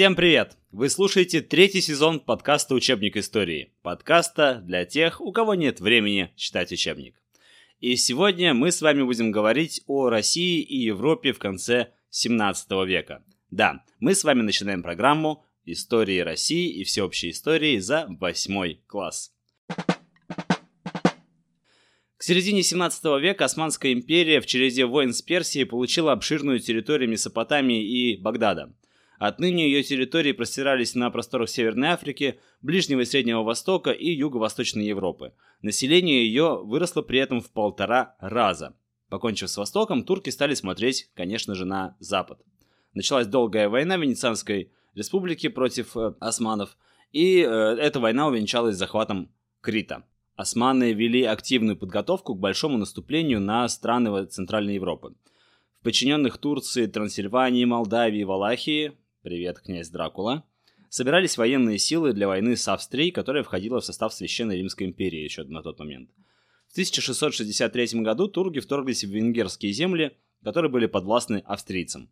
Всем привет! Вы слушаете третий сезон подкаста «Учебник истории». Подкаста для тех, у кого нет времени читать учебник. И сегодня мы с вами будем говорить о России и Европе в конце 17 века. Да, мы с вами начинаем программу «Истории России и всеобщей истории» за восьмой класс. К середине 17 века Османская империя в череде войн с Персией получила обширную территорию Месопотамии и Багдада – Отныне ее территории простирались на просторах Северной Африки, Ближнего и Среднего Востока и Юго-Восточной Европы. Население ее выросло при этом в полтора раза. Покончив с Востоком, турки стали смотреть, конечно же, на Запад. Началась долгая война Венецианской республики против э, османов, и э, эта война увенчалась захватом Крита. Османы вели активную подготовку к большому наступлению на страны Центральной Европы. В подчиненных Турции, Трансильвании, Молдавии Валахии Привет, князь Дракула. Собирались военные силы для войны с Австрией, которая входила в состав Священной Римской империи еще на тот момент. В 1663 году турки вторглись в венгерские земли, которые были подвластны австрийцам.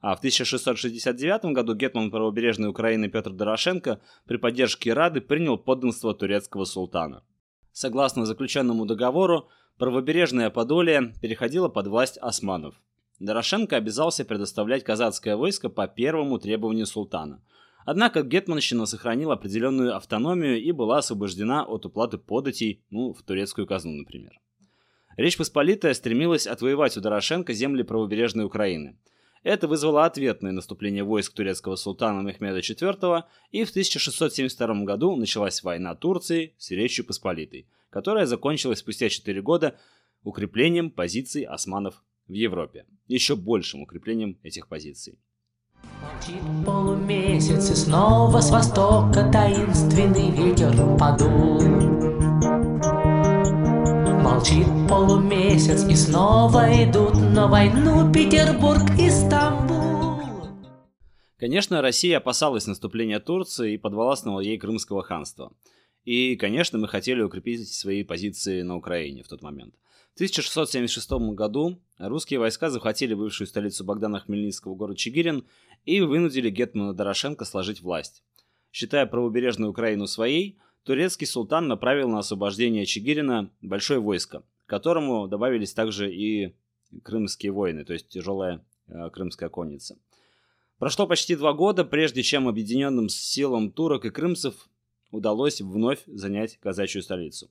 А в 1669 году гетман правобережной Украины Петр Дорошенко при поддержке Рады принял подданство турецкого султана. Согласно заключенному договору, правобережное Подолье переходило под власть османов – Дорошенко обязался предоставлять казацкое войско по первому требованию султана. Однако Гетманщина сохранила определенную автономию и была освобождена от уплаты податей, ну, в турецкую казну, например. Речь Посполитая стремилась отвоевать у Дорошенко земли правобережной Украины. Это вызвало ответное наступление войск турецкого султана Мехмеда IV, и в 1672 году началась война Турции с Речью Посполитой, которая закончилась спустя 4 года укреплением позиций османов в Европе, еще большим укреплением этих позиций. Молчит полумесяц, и снова с востока таинственный ветер подул. Молчит полумесяц, и снова идут на войну Петербург и Стамбул. Конечно, Россия опасалась наступления Турции и подвластного ей Крымского ханства. И, конечно, мы хотели укрепить свои позиции на Украине в тот момент – 1676 году русские войска захватили бывшую столицу Богдана Хмельницкого город Чигирин и вынудили Гетмана Дорошенко сложить власть. Считая правобережную Украину своей, турецкий султан направил на освобождение Чигирина большое войско, к которому добавились также и крымские войны, то есть тяжелая э, крымская конница. Прошло почти два года, прежде чем объединенным силам турок и крымцев удалось вновь занять казачью столицу.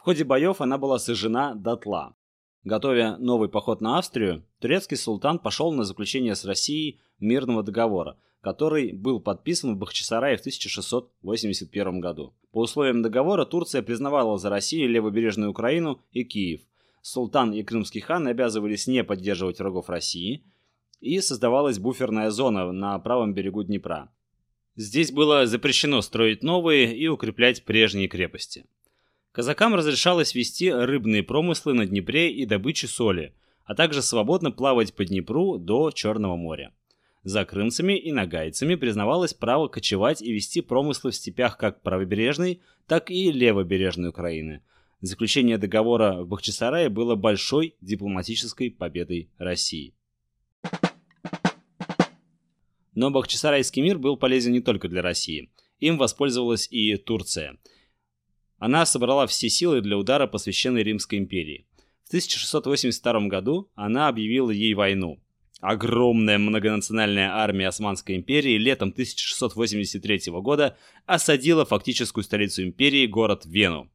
В ходе боев она была сожжена дотла. Готовя новый поход на Австрию, турецкий султан пошел на заключение с Россией мирного договора, который был подписан в Бахчисарае в 1681 году. По условиям договора Турция признавала за Россией левобережную Украину и Киев. Султан и крымский хан обязывались не поддерживать врагов России, и создавалась буферная зона на правом берегу Днепра. Здесь было запрещено строить новые и укреплять прежние крепости. Казакам разрешалось вести рыбные промыслы на Днепре и добычу соли, а также свободно плавать по Днепру до Черного моря. За крымцами и нагайцами признавалось право кочевать и вести промыслы в степях как правобережной, так и левобережной Украины. Заключение договора в Бахчисарае было большой дипломатической победой России. Но Бахчисарайский мир был полезен не только для России. Им воспользовалась и Турция – она собрала все силы для удара по Священной Римской империи. В 1682 году она объявила ей войну. Огромная многонациональная армия Османской империи летом 1683 года осадила фактическую столицу империи, город Вену.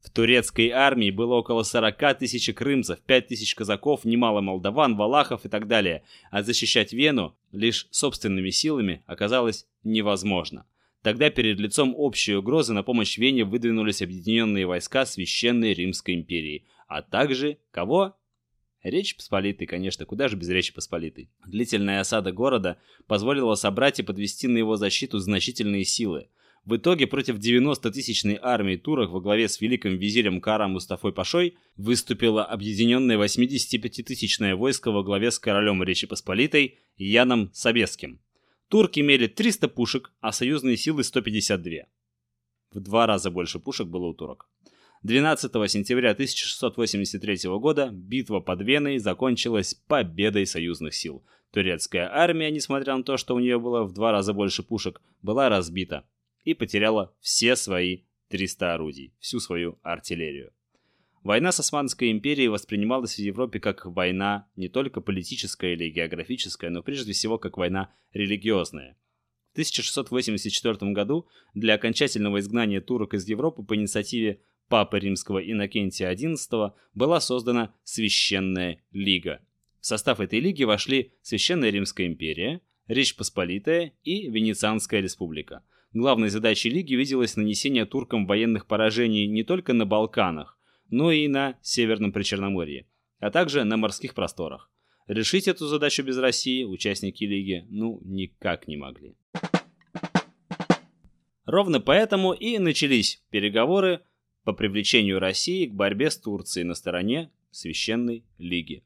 В турецкой армии было около 40 тысяч крымцев, 5 тысяч казаков, немало молдаван, валахов и так далее, а защищать Вену лишь собственными силами оказалось невозможно. Тогда перед лицом общей угрозы на помощь Вене выдвинулись объединенные войска Священной Римской империи, а также кого? Речь Посполитой, конечно, куда же без Речи Посполитой. Длительная осада города позволила собрать и подвести на его защиту значительные силы. В итоге против 90-тысячной армии турок во главе с великим визирем Кара Мустафой Пашой выступило объединенное 85-тысячное войско во главе с королем Речи Посполитой Яном Собеским. Турки имели 300 пушек, а союзные силы 152. В два раза больше пушек было у турок. 12 сентября 1683 года битва под Веной закончилась победой союзных сил. Турецкая армия, несмотря на то, что у нее было в два раза больше пушек, была разбита и потеряла все свои 300 орудий, всю свою артиллерию. Война с Османской империей воспринималась в Европе как война не только политическая или географическая, но прежде всего как война религиозная. В 1684 году для окончательного изгнания турок из Европы по инициативе Папы Римского Иннокентия XI была создана Священная Лига – в состав этой лиги вошли Священная Римская империя, Речь Посполитая и Венецианская республика. Главной задачей лиги виделось нанесение туркам военных поражений не только на Балканах, но и на Северном Причерноморье, а также на морских просторах. Решить эту задачу без России участники лиги ну никак не могли. Ровно поэтому и начались переговоры по привлечению России к борьбе с Турцией на стороне Священной Лиги.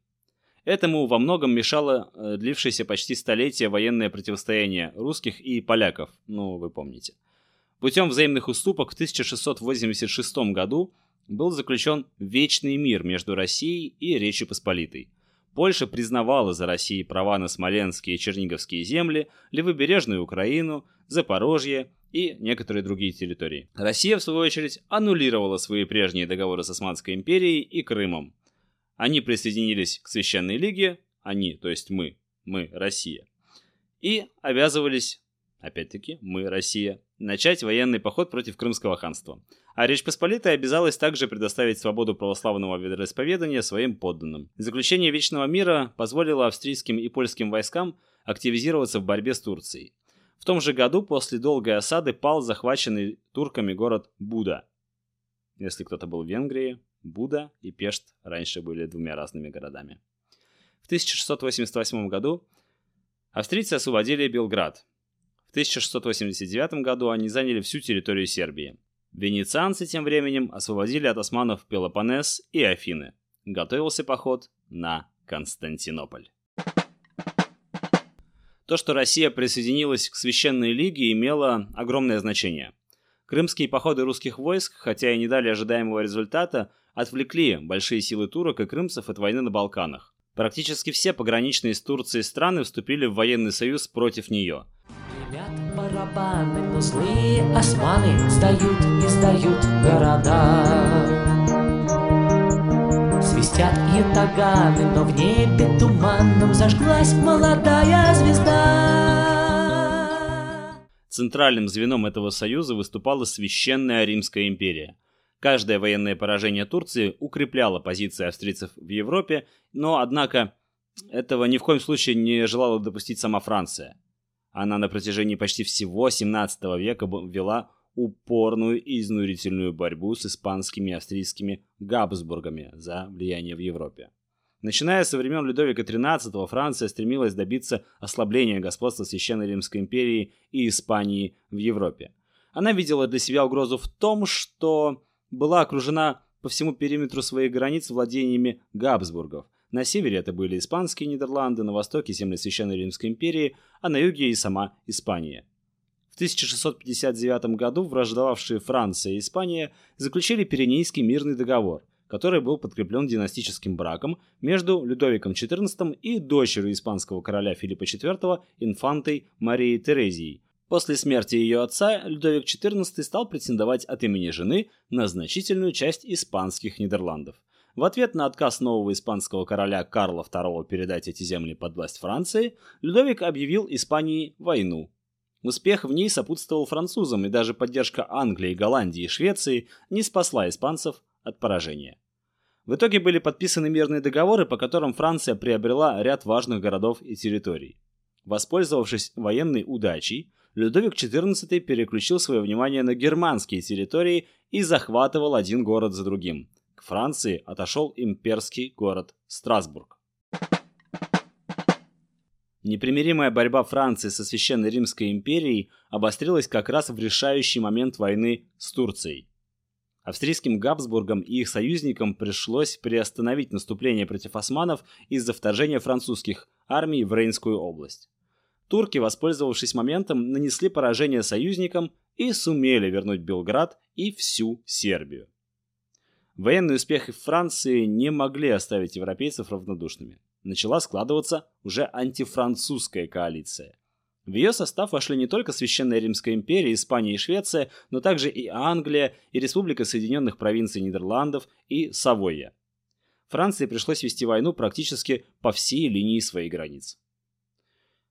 Этому во многом мешало э, длившееся почти столетие военное противостояние русских и поляков, ну, вы помните. Путем взаимных уступок в 1686 году был заключен Вечный мир между Россией и Речью Посполитой. Польша признавала за Россией права на Смоленские и Черниговские земли, левобережную Украину, Запорожье и некоторые другие территории. Россия, в свою очередь, аннулировала свои прежние договоры с Османской империей и Крымом. Они присоединились к Священной Лиге, они, то есть мы, мы, Россия, и обязывались, опять-таки, мы, Россия, начать военный поход против Крымского ханства. А Речь Посполитая обязалась также предоставить свободу православного вероисповедания своим подданным. Заключение Вечного мира позволило австрийским и польским войскам активизироваться в борьбе с Турцией. В том же году после долгой осады пал захваченный турками город Буда. Если кто-то был в Венгрии, Буда и Пешт раньше были двумя разными городами. В 1688 году австрийцы освободили Белград. В 1689 году они заняли всю территорию Сербии. Венецианцы тем временем освободили от османов Пелопоннес и Афины. Готовился поход на Константинополь. То, что Россия присоединилась к Священной Лиге, имело огромное значение. Крымские походы русских войск, хотя и не дали ожидаемого результата, отвлекли большие силы турок и крымцев от войны на Балканах. Практически все пограничные с Турцией страны вступили в военный союз против нее. Барабаны, но злые османы сдают и сдают города. Свистят ятаганы, но в небе туманном зажглась молодая звезда. Центральным звеном этого союза выступала Священная Римская империя – Каждое военное поражение Турции укрепляло позиции австрийцев в Европе, но, однако, этого ни в коем случае не желала допустить сама Франция. Она на протяжении почти всего 17 века вела упорную и изнурительную борьбу с испанскими и австрийскими Габсбургами за влияние в Европе. Начиная со времен Людовика XIII, Франция стремилась добиться ослабления господства Священной Римской империи и Испании в Европе. Она видела для себя угрозу в том, что была окружена по всему периметру своих границ владениями Габсбургов. На севере это были испанские Нидерланды, на востоке земли Священной Римской империи, а на юге и сама Испания. В 1659 году враждовавшие Франция и Испания заключили Пиренейский мирный договор, который был подкреплен династическим браком между Людовиком XIV и дочерью испанского короля Филиппа IV инфантой Марией Терезией, После смерти ее отца Людовик XIV стал претендовать от имени жены на значительную часть испанских Нидерландов. В ответ на отказ нового испанского короля Карла II передать эти земли под власть Франции, Людовик объявил Испании войну. Успех в ней сопутствовал французам, и даже поддержка Англии, Голландии и Швеции не спасла испанцев от поражения. В итоге были подписаны мирные договоры, по которым Франция приобрела ряд важных городов и территорий. Воспользовавшись военной удачей, Людовик XIV переключил свое внимание на германские территории и захватывал один город за другим. К Франции отошел имперский город Страсбург. Непримиримая борьба Франции со Священной Римской империей обострилась как раз в решающий момент войны с Турцией. Австрийским Габсбургам и их союзникам пришлось приостановить наступление против османов из-за вторжения французских армий в Рейнскую область. Турки, воспользовавшись моментом, нанесли поражение союзникам и сумели вернуть Белград и всю Сербию. Военные успехи Франции не могли оставить европейцев равнодушными. начала складываться уже антифранцузская коалиция. В ее состав вошли не только Священная Римская империя, Испания и Швеция, но также и Англия, и Республика Соединенных Провинций Нидерландов, и Савойя. Франции пришлось вести войну практически по всей линии своих границ.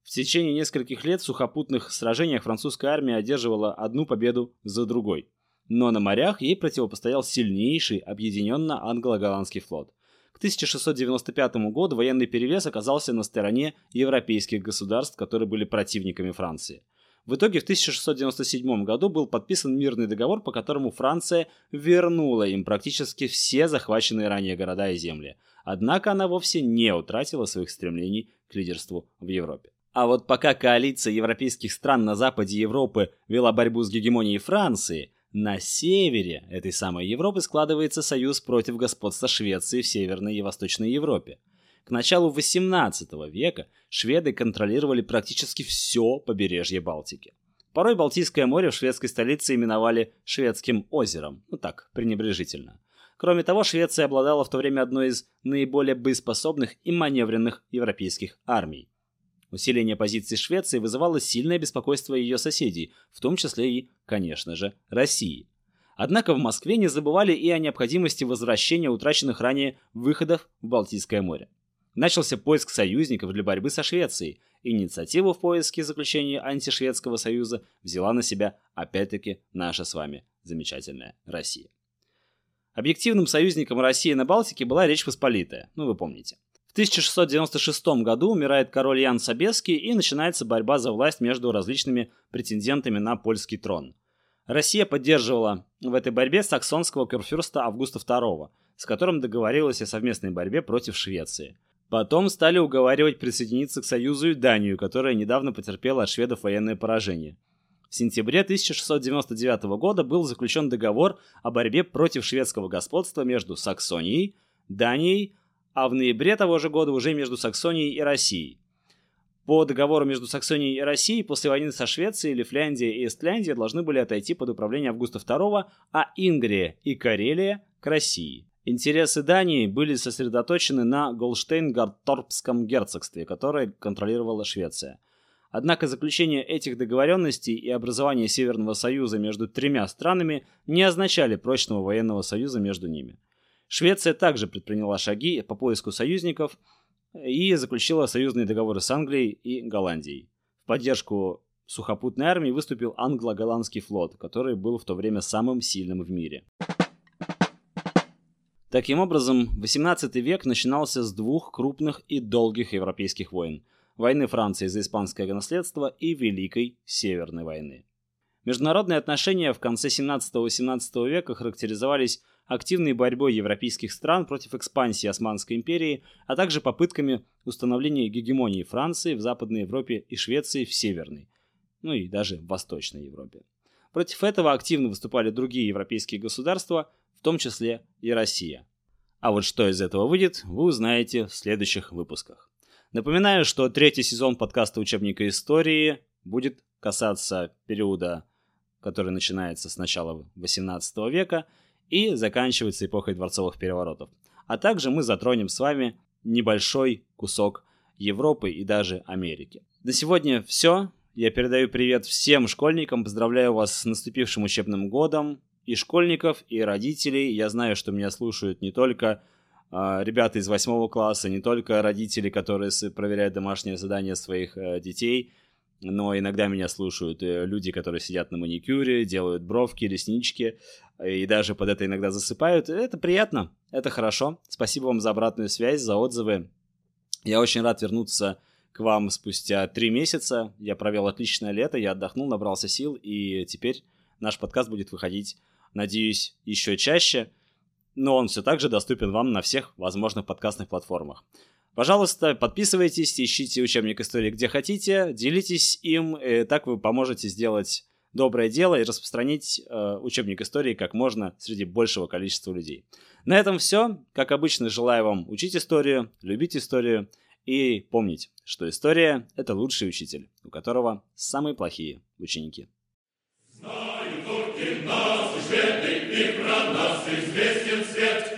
В течение нескольких лет в сухопутных сражениях французская армия одерживала одну победу за другой. Но на морях ей противопостоял сильнейший объединенно англо-голландский флот. К 1695 году военный перевес оказался на стороне европейских государств, которые были противниками Франции. В итоге в 1697 году был подписан мирный договор, по которому Франция вернула им практически все захваченные ранее города и земли. Однако она вовсе не утратила своих стремлений к лидерству в Европе. А вот пока коалиция европейских стран на западе Европы вела борьбу с гегемонией Франции, на севере этой самой Европы складывается союз против господства Швеции в Северной и Восточной Европе. К началу XVIII века шведы контролировали практически все побережье Балтики. Порой Балтийское море в шведской столице именовали Шведским озером, ну так, пренебрежительно. Кроме того, Швеция обладала в то время одной из наиболее боеспособных и маневренных европейских армий. Усиление позиций Швеции вызывало сильное беспокойство ее соседей, в том числе и, конечно же, России. Однако в Москве не забывали и о необходимости возвращения утраченных ранее выходов в Балтийское море. Начался поиск союзников для борьбы со Швецией. Инициативу в поиске заключения антишведского союза взяла на себя опять-таки наша с вами замечательная Россия. Объективным союзником России на Балтике была Речь Посполитая, ну вы помните. 1696 году умирает король Ян Собеский и начинается борьба за власть между различными претендентами на польский трон. Россия поддерживала в этой борьбе саксонского курфюрста Августа II, с которым договорилась о совместной борьбе против Швеции. Потом стали уговаривать присоединиться к Союзу и Данию, которая недавно потерпела от шведов военное поражение. В сентябре 1699 года был заключен договор о борьбе против шведского господства между Саксонией, Данией, а в ноябре того же года уже между Саксонией и Россией. По договору между Саксонией и Россией после войны со Швецией Лифляндия и Эстляндия должны были отойти под управление Августа II, а Ингрия и Карелия – к России. Интересы Дании были сосредоточены на Голштейн-Гартторпском герцогстве, которое контролировала Швеция. Однако заключение этих договоренностей и образование Северного Союза между тремя странами не означали прочного военного союза между ними. Швеция также предприняла шаги по поиску союзников и заключила союзные договоры с Англией и Голландией. В поддержку сухопутной армии выступил англо-голландский флот, который был в то время самым сильным в мире. Таким образом, XVIII век начинался с двух крупных и долгих европейских войн – войны Франции за испанское наследство и Великой Северной войны. Международные отношения в конце 17-18 века характеризовались активной борьбой европейских стран против экспансии Османской империи, а также попытками установления гегемонии Франции в Западной Европе и Швеции в Северной, ну и даже в Восточной Европе. Против этого активно выступали другие европейские государства, в том числе и Россия. А вот что из этого выйдет, вы узнаете в следующих выпусках. Напоминаю, что третий сезон подкаста учебника истории будет касаться периода, который начинается с начала XVIII века и заканчивается эпохой дворцовых переворотов. А также мы затронем с вами небольшой кусок Европы и даже Америки. На сегодня все. Я передаю привет всем школьникам, поздравляю вас с наступившим учебным годом. И школьников, и родителей. Я знаю, что меня слушают не только э, ребята из восьмого класса, не только родители, которые проверяют домашние задания своих э, детей, но иногда меня слушают э, люди, которые сидят на маникюре, делают бровки, реснички, и даже под это иногда засыпают. Это приятно, это хорошо. Спасибо вам за обратную связь, за отзывы. Я очень рад вернуться к вам спустя три месяца. Я провел отличное лето, я отдохнул, набрался сил, и теперь наш подкаст будет выходить, надеюсь, еще чаще. Но он все так же доступен вам на всех возможных подкастных платформах. Пожалуйста, подписывайтесь, ищите учебник истории где хотите, делитесь им, и так вы поможете сделать доброе дело и распространить э, учебник истории как можно среди большего количества людей. На этом все. Как обычно, желаю вам учить историю, любить историю и помнить, что история — это лучший учитель, у которого самые плохие ученики. Турки нас, и про нас известен свет.